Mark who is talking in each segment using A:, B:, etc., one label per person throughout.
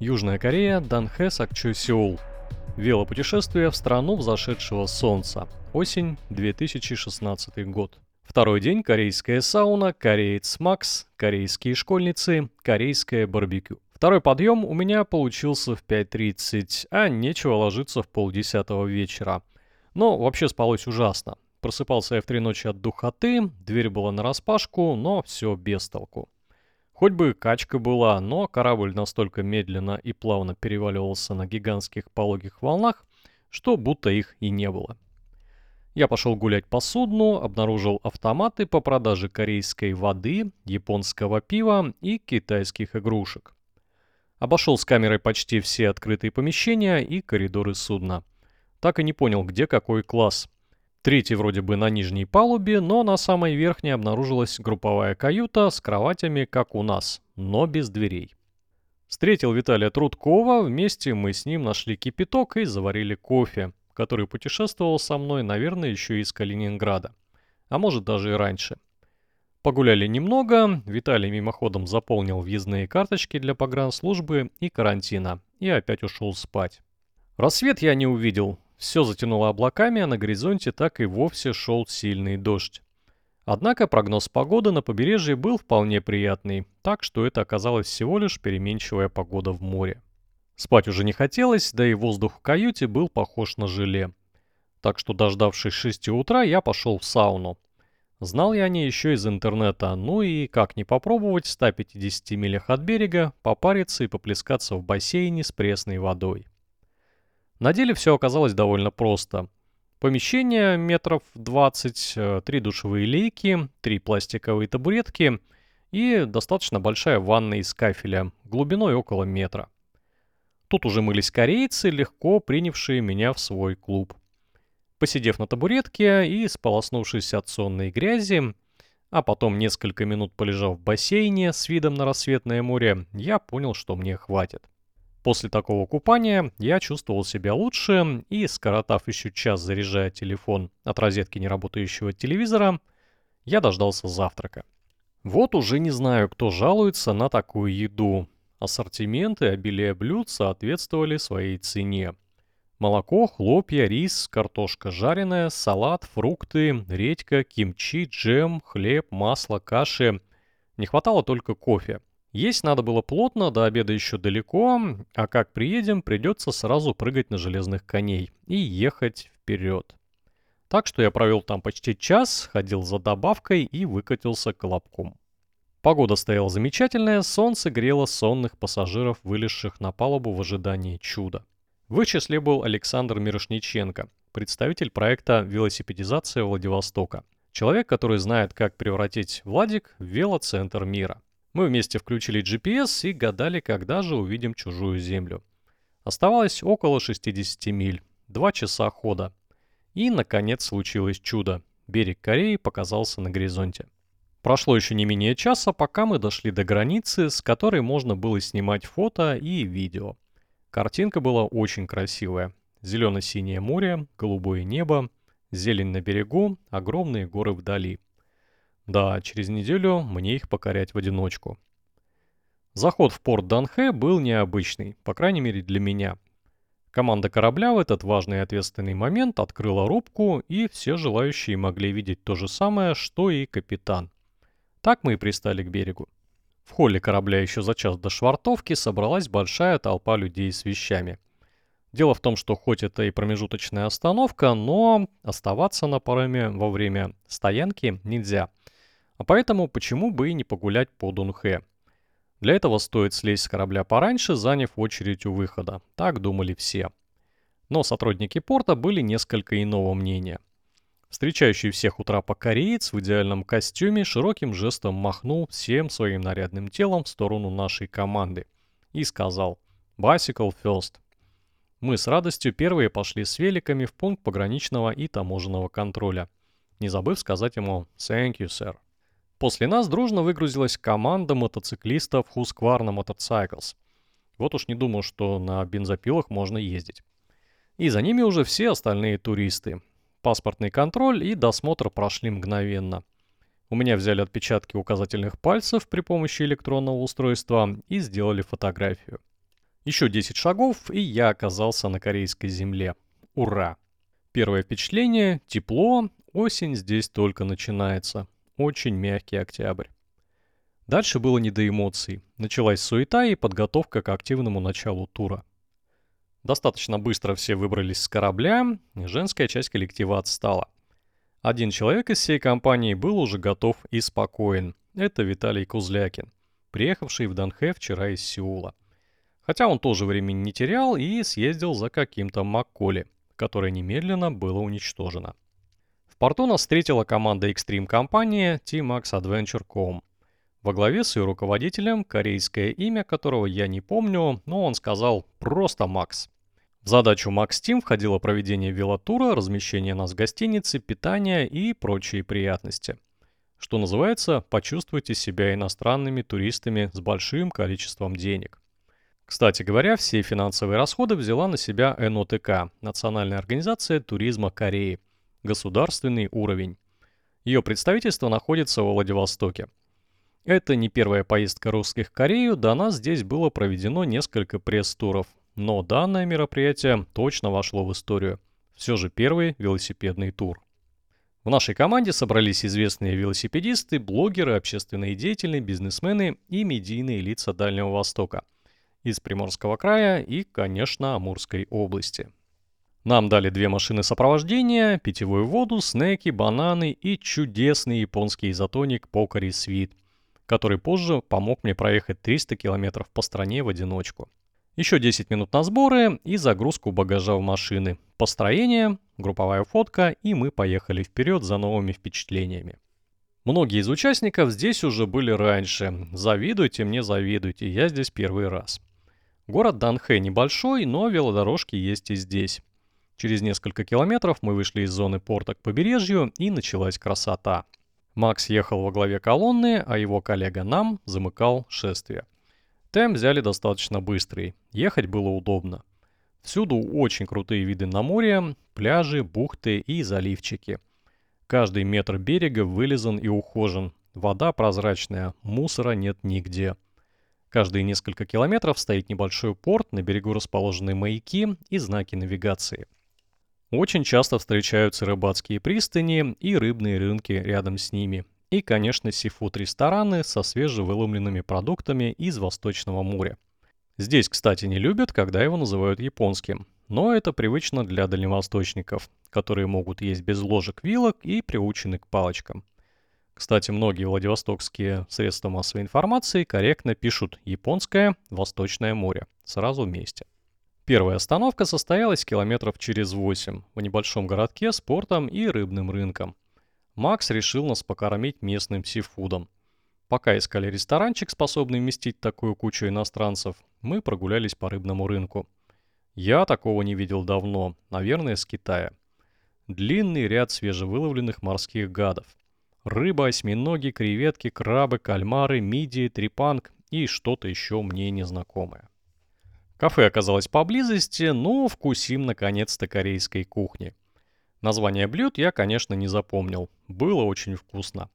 A: Южная Корея, Данхэ, Сакчу, Сеул. Велопутешествие в страну взошедшего солнца. Осень 2016 год. Второй день корейская сауна, кореец Макс, корейские школьницы, корейское барбекю. Второй подъем у меня получился в 5.30, а нечего ложиться в полдесятого вечера. Но вообще спалось ужасно. Просыпался я в три ночи от духоты, дверь была нараспашку, но все без толку. Хоть бы качка была, но корабль настолько медленно и плавно переваливался на гигантских пологих волнах, что будто их и не было. Я пошел гулять по судну, обнаружил автоматы по продаже корейской воды, японского пива и китайских игрушек. Обошел с камерой почти все открытые помещения и коридоры судна. Так и не понял, где какой класс. Третий вроде бы на нижней палубе, но на самой верхней обнаружилась групповая каюта с кроватями, как у нас, но без дверей. Встретил Виталия Трудкова, вместе мы с ним нашли кипяток и заварили кофе, который путешествовал со мной, наверное, еще из Калининграда. А может даже и раньше. Погуляли немного, Виталий мимоходом заполнил въездные карточки для погранслужбы и карантина, и опять ушел спать. Рассвет я не увидел, все затянуло облаками, а на горизонте так и вовсе шел сильный дождь. Однако прогноз погоды на побережье был вполне приятный, так что это оказалось всего лишь переменчивая погода в море. Спать уже не хотелось, да и воздух в каюте был похож на желе. Так что, дождавшись 6 утра, я пошел в сауну. Знал я о ней еще из интернета, ну и как не попробовать в 150 милях от берега попариться и поплескаться в бассейне с пресной водой. На деле все оказалось довольно просто. Помещение метров 20, э, три душевые лейки, три пластиковые табуретки и достаточно большая ванна из кафеля, глубиной около метра. Тут уже мылись корейцы, легко принявшие меня в свой клуб. Посидев на табуретке и сполоснувшись от сонной грязи, а потом несколько минут полежав в бассейне с видом на рассветное море, я понял, что мне хватит. После такого купания я чувствовал себя лучше и, скоротав еще час заряжая телефон от розетки неработающего телевизора, я дождался завтрака. Вот уже не знаю, кто жалуется на такую еду. Ассортименты обилие блюд соответствовали своей цене. Молоко, хлопья, рис, картошка жареная, салат, фрукты, редька, кимчи, джем, хлеб, масло, каши. Не хватало только кофе. Есть надо было плотно, до обеда еще далеко, а как приедем, придется сразу прыгать на железных коней и ехать вперед. Так что я провел там почти час, ходил за добавкой и выкатился колобком. Погода стояла замечательная, солнце грело сонных пассажиров, вылезших на палубу в ожидании чуда. В их числе был Александр Мирошниченко, представитель проекта «Велосипедизация Владивостока». Человек, который знает, как превратить Владик в велоцентр мира. Мы вместе включили GPS и гадали, когда же увидим чужую землю. Оставалось около 60 миль, два часа хода. И, наконец, случилось чудо. Берег Кореи показался на горизонте. Прошло еще не менее часа, пока мы дошли до границы, с которой можно было снимать фото и видео. Картинка была очень красивая. Зелено-синее море, голубое небо, зелень на берегу, огромные горы вдали – да, через неделю мне их покорять в одиночку. Заход в порт Данхэ был необычный, по крайней мере для меня. Команда корабля в этот важный и ответственный момент открыла рубку, и все желающие могли видеть то же самое, что и капитан. Так мы и пристали к берегу. В холле корабля еще за час до швартовки собралась большая толпа людей с вещами. Дело в том, что хоть это и промежуточная остановка, но оставаться на пароме во время стоянки нельзя – а поэтому почему бы и не погулять по Дунхэ? Для этого стоит слезть с корабля пораньше, заняв очередь у выхода. Так думали все. Но сотрудники порта были несколько иного мнения. Встречающий всех утра кореец в идеальном костюме широким жестом махнул всем своим нарядным телом в сторону нашей команды и сказал «Bicycle first». Мы с радостью первые пошли с великами в пункт пограничного и таможенного контроля, не забыв сказать ему «Thank you, sir». После нас дружно выгрузилась команда мотоциклистов Husqvarna Motorcycles. Вот уж не думал, что на бензопилах можно ездить. И за ними уже все остальные туристы. Паспортный контроль и досмотр прошли мгновенно. У меня взяли отпечатки указательных пальцев при помощи электронного устройства и сделали фотографию. Еще 10 шагов, и я оказался на корейской земле. Ура! Первое впечатление – тепло, осень здесь только начинается. Очень мягкий октябрь. Дальше было не до эмоций. Началась суета и подготовка к активному началу тура. Достаточно быстро все выбрались с корабля, женская часть коллектива отстала. Один человек из всей компании был уже готов и спокоен. Это Виталий Кузлякин, приехавший в Данхэ вчера из Сеула. Хотя он тоже времени не терял и съездил за каким-то Макколи, которое немедленно было уничтожено. Порту нас встретила команда Extreme компании T-Max Adventure.com. Во главе с ее руководителем, корейское имя которого я не помню, но он сказал просто Макс. В задачу Max Team входило проведение велотура, размещение нас в гостинице, питание и прочие приятности. Что называется, почувствуйте себя иностранными туристами с большим количеством денег. Кстати говоря, все финансовые расходы взяла на себя НОТК, Национальная организация туризма Кореи, государственный уровень. Ее представительство находится во Владивостоке. Это не первая поездка русских в Корею, до нас здесь было проведено несколько пресс-туров. Но данное мероприятие точно вошло в историю. Все же первый велосипедный тур. В нашей команде собрались известные велосипедисты, блогеры, общественные деятели, бизнесмены и медийные лица Дальнего Востока. Из Приморского края и, конечно, Амурской области. Нам дали две машины сопровождения, питьевую воду, снеки, бананы и чудесный японский изотоник Покари Свит – который позже помог мне проехать 300 километров по стране в одиночку. Еще 10 минут на сборы и загрузку багажа в машины. Построение, групповая фотка и мы поехали вперед за новыми впечатлениями. Многие из участников здесь уже были раньше. Завидуйте мне, завидуйте, я здесь первый раз. Город Данхэ небольшой, но велодорожки есть и здесь. Через несколько километров мы вышли из зоны порта к побережью и началась красота – Макс ехал во главе колонны, а его коллега Нам замыкал шествие. Темп взяли достаточно быстрый, ехать было удобно. Всюду очень крутые виды на море, пляжи, бухты и заливчики. Каждый метр берега вылизан и ухожен, вода прозрачная, мусора нет нигде. Каждые несколько километров стоит небольшой порт, на берегу расположены маяки и знаки навигации – очень часто встречаются рыбацкие пристани и рыбные рынки рядом с ними. И, конечно, сифуд-рестораны со свежевыломленными продуктами из Восточного моря. Здесь, кстати, не любят, когда его называют японским. Но это привычно для дальневосточников, которые могут есть без ложек вилок и приучены к палочкам. Кстати, многие владивостокские средства массовой информации корректно пишут «японское Восточное море» сразу вместе. Первая остановка состоялась километров через 8 в небольшом городке с портом и рыбным рынком. Макс решил нас покормить местным сифудом. Пока искали ресторанчик, способный вместить такую кучу иностранцев, мы прогулялись по рыбному рынку. Я такого не видел давно, наверное, с Китая. Длинный ряд свежевыловленных морских гадов. Рыба, осьминоги, креветки, крабы, кальмары, мидии, трепанг и что-то еще мне незнакомое. Кафе оказалось поблизости, но вкусим наконец-то корейской кухни. Название блюд я, конечно, не запомнил. Было очень вкусно.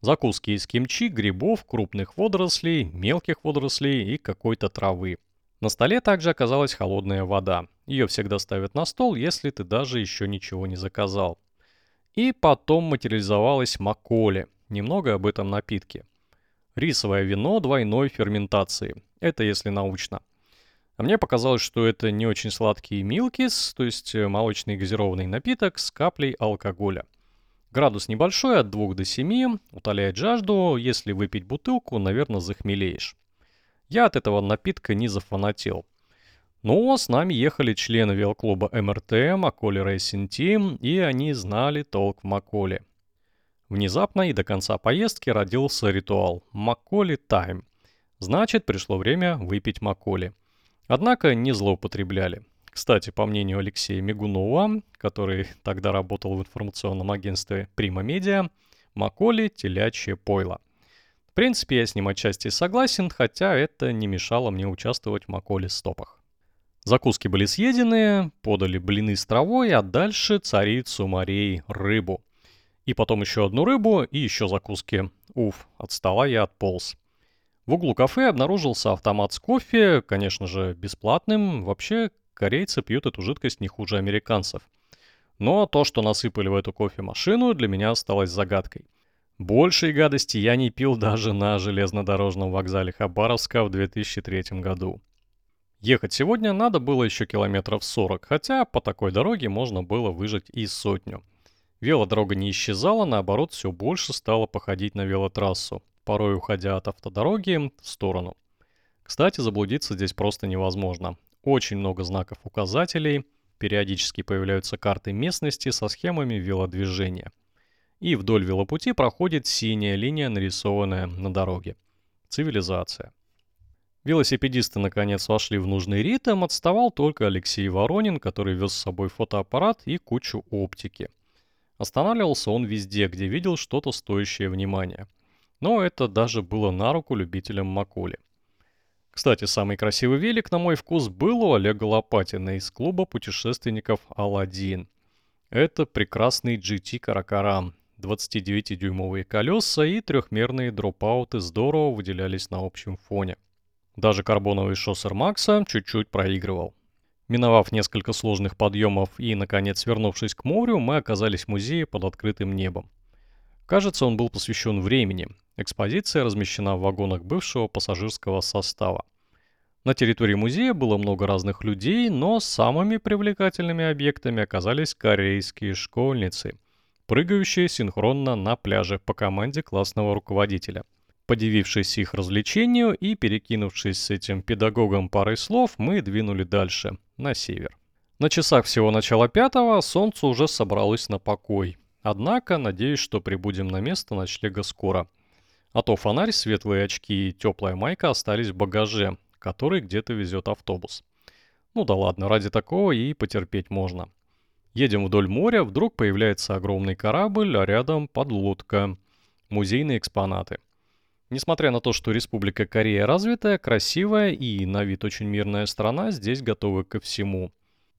A: Закуски из кимчи, грибов, крупных водорослей, мелких водорослей и какой-то травы. На столе также оказалась холодная вода. Ее всегда ставят на стол, если ты даже еще ничего не заказал. И потом материализовалась маколи. Немного об этом напитке. Рисовое вино двойной ферментации. Это если научно. А мне показалось, что это не очень сладкий милкис, то есть э, молочный газированный напиток с каплей алкоголя. Градус небольшой, от 2 до 7, утоляет жажду, если выпить бутылку, наверное, захмелеешь. Я от этого напитка не зафанател. Но с нами ехали члены велоклуба МРТ, Маколи Racing Team, и они знали толк в Маколе. Внезапно и до конца поездки родился ритуал «Маколи Тайм». Значит, пришло время выпить Маколи. Однако не злоупотребляли. Кстати, по мнению Алексея Мигунова, который тогда работал в информационном агентстве Prima Media, Маколи – телячье пойло. В принципе, я с ним отчасти согласен, хотя это не мешало мне участвовать в Маколи стопах. Закуски были съедены, подали блины с травой, а дальше царицу морей – рыбу. И потом еще одну рыбу и еще закуски. Уф, от стола я отполз. В углу кафе обнаружился автомат с кофе, конечно же, бесплатным. Вообще, корейцы пьют эту жидкость не хуже американцев. Но то, что насыпали в эту кофемашину, для меня осталось загадкой. Большей гадости я не пил даже на железнодорожном вокзале Хабаровска в 2003 году. Ехать сегодня надо было еще километров 40, хотя по такой дороге можно было выжать и сотню. Велодорога не исчезала, наоборот, все больше стало походить на велотрассу, порой уходя от автодороги в сторону. Кстати, заблудиться здесь просто невозможно. Очень много знаков указателей, периодически появляются карты местности со схемами велодвижения – и вдоль велопути проходит синяя линия, нарисованная на дороге. Цивилизация. Велосипедисты наконец вошли в нужный ритм, отставал только Алексей Воронин, который вез с собой фотоаппарат и кучу оптики. Останавливался он везде, где видел что-то стоящее внимания. Но это даже было на руку любителям Маколи. Кстати, самый красивый велик, на мой вкус, был у Олега Лопатина из клуба путешественников «Аладдин». Это прекрасный GT Каракарам, 29-дюймовые колеса и трехмерные дропауты здорово выделялись на общем фоне. Даже карбоновый шоссер Макса чуть-чуть проигрывал. Миновав несколько сложных подъемов и, наконец, вернувшись к морю, мы оказались в музее под открытым небом. Кажется, он был посвящен времени. Экспозиция размещена в вагонах бывшего пассажирского состава. На территории музея было много разных людей, но самыми привлекательными объектами оказались корейские школьницы – прыгающие синхронно на пляже по команде классного руководителя. Подивившись их развлечению и перекинувшись с этим педагогом парой слов, мы двинули дальше, на север. На часах всего начала пятого солнце уже собралось на покой. Однако, надеюсь, что прибудем на место ночлега скоро. А то фонарь, светлые очки и теплая майка остались в багаже, который где-то везет автобус. Ну да ладно, ради такого и потерпеть можно. Едем вдоль моря, вдруг появляется огромный корабль, а рядом подлодка. Музейные экспонаты. Несмотря на то, что Республика Корея развитая, красивая и на вид очень мирная страна, здесь готовы ко всему.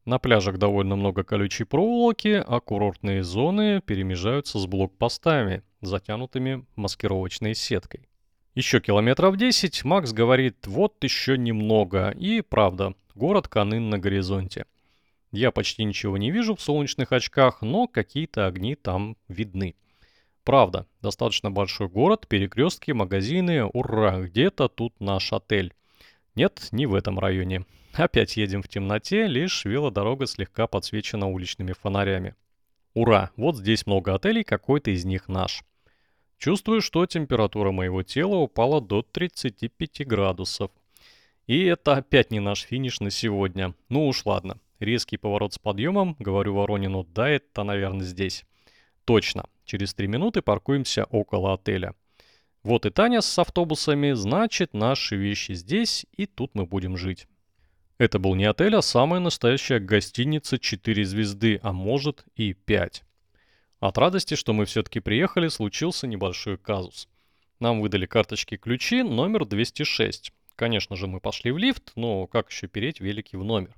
A: На пляжах довольно много колючей проволоки, а курортные зоны перемежаются с блокпостами, затянутыми маскировочной сеткой. Еще километров 10 Макс говорит «вот еще немного» и правда, город Канын на горизонте. Я почти ничего не вижу в солнечных очках, но какие-то огни там видны. Правда, достаточно большой город, перекрестки, магазины, ура, где-то тут наш отель. Нет, не в этом районе. Опять едем в темноте, лишь велодорога слегка подсвечена уличными фонарями. Ура, вот здесь много отелей, какой-то из них наш. Чувствую, что температура моего тела упала до 35 градусов. И это опять не наш финиш на сегодня. Ну уж ладно. Резкий поворот с подъемом, говорю Воронину, да, это, наверное, здесь. Точно, через три минуты паркуемся около отеля. Вот и Таня с автобусами, значит, наши вещи здесь, и тут мы будем жить. Это был не отель, а самая настоящая гостиница 4 звезды, а может и 5. От радости, что мы все-таки приехали, случился небольшой казус. Нам выдали карточки-ключи номер 206. Конечно же, мы пошли в лифт, но как еще переть велики в номер?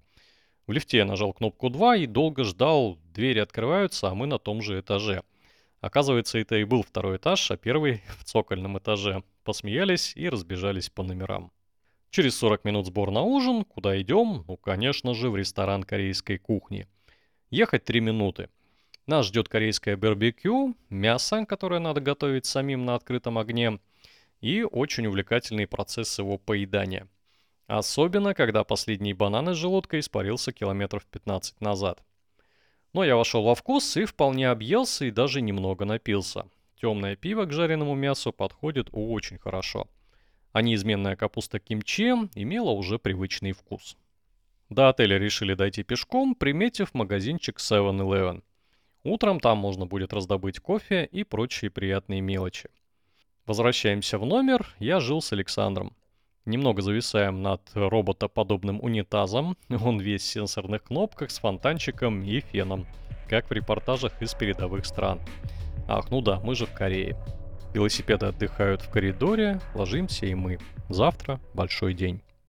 A: В лифте я нажал кнопку 2 и долго ждал, двери открываются, а мы на том же этаже. Оказывается, это и был второй этаж, а первый в цокольном этаже. Посмеялись и разбежались по номерам. Через 40 минут сбор на ужин. Куда идем? Ну, конечно же, в ресторан корейской кухни. Ехать 3 минуты. Нас ждет корейское барбекю, мясо, которое надо готовить самим на открытом огне, и очень увлекательный процесс его поедания – Особенно, когда последний банан из желудка испарился километров 15 назад. Но я вошел во вкус и вполне объелся и даже немного напился. Темное пиво к жареному мясу подходит очень хорошо. А неизменная капуста кимчи имела уже привычный вкус. До отеля решили дойти пешком, приметив магазинчик 7-Eleven. Утром там можно будет раздобыть кофе и прочие приятные мелочи. Возвращаемся в номер, я жил с Александром. Немного зависаем над роботоподобным унитазом. Он весь в сенсорных кнопках с фонтанчиком и феном, как в репортажах из передовых стран. Ах, ну да, мы же в Корее. Велосипеды отдыхают в коридоре, ложимся и мы. Завтра большой день.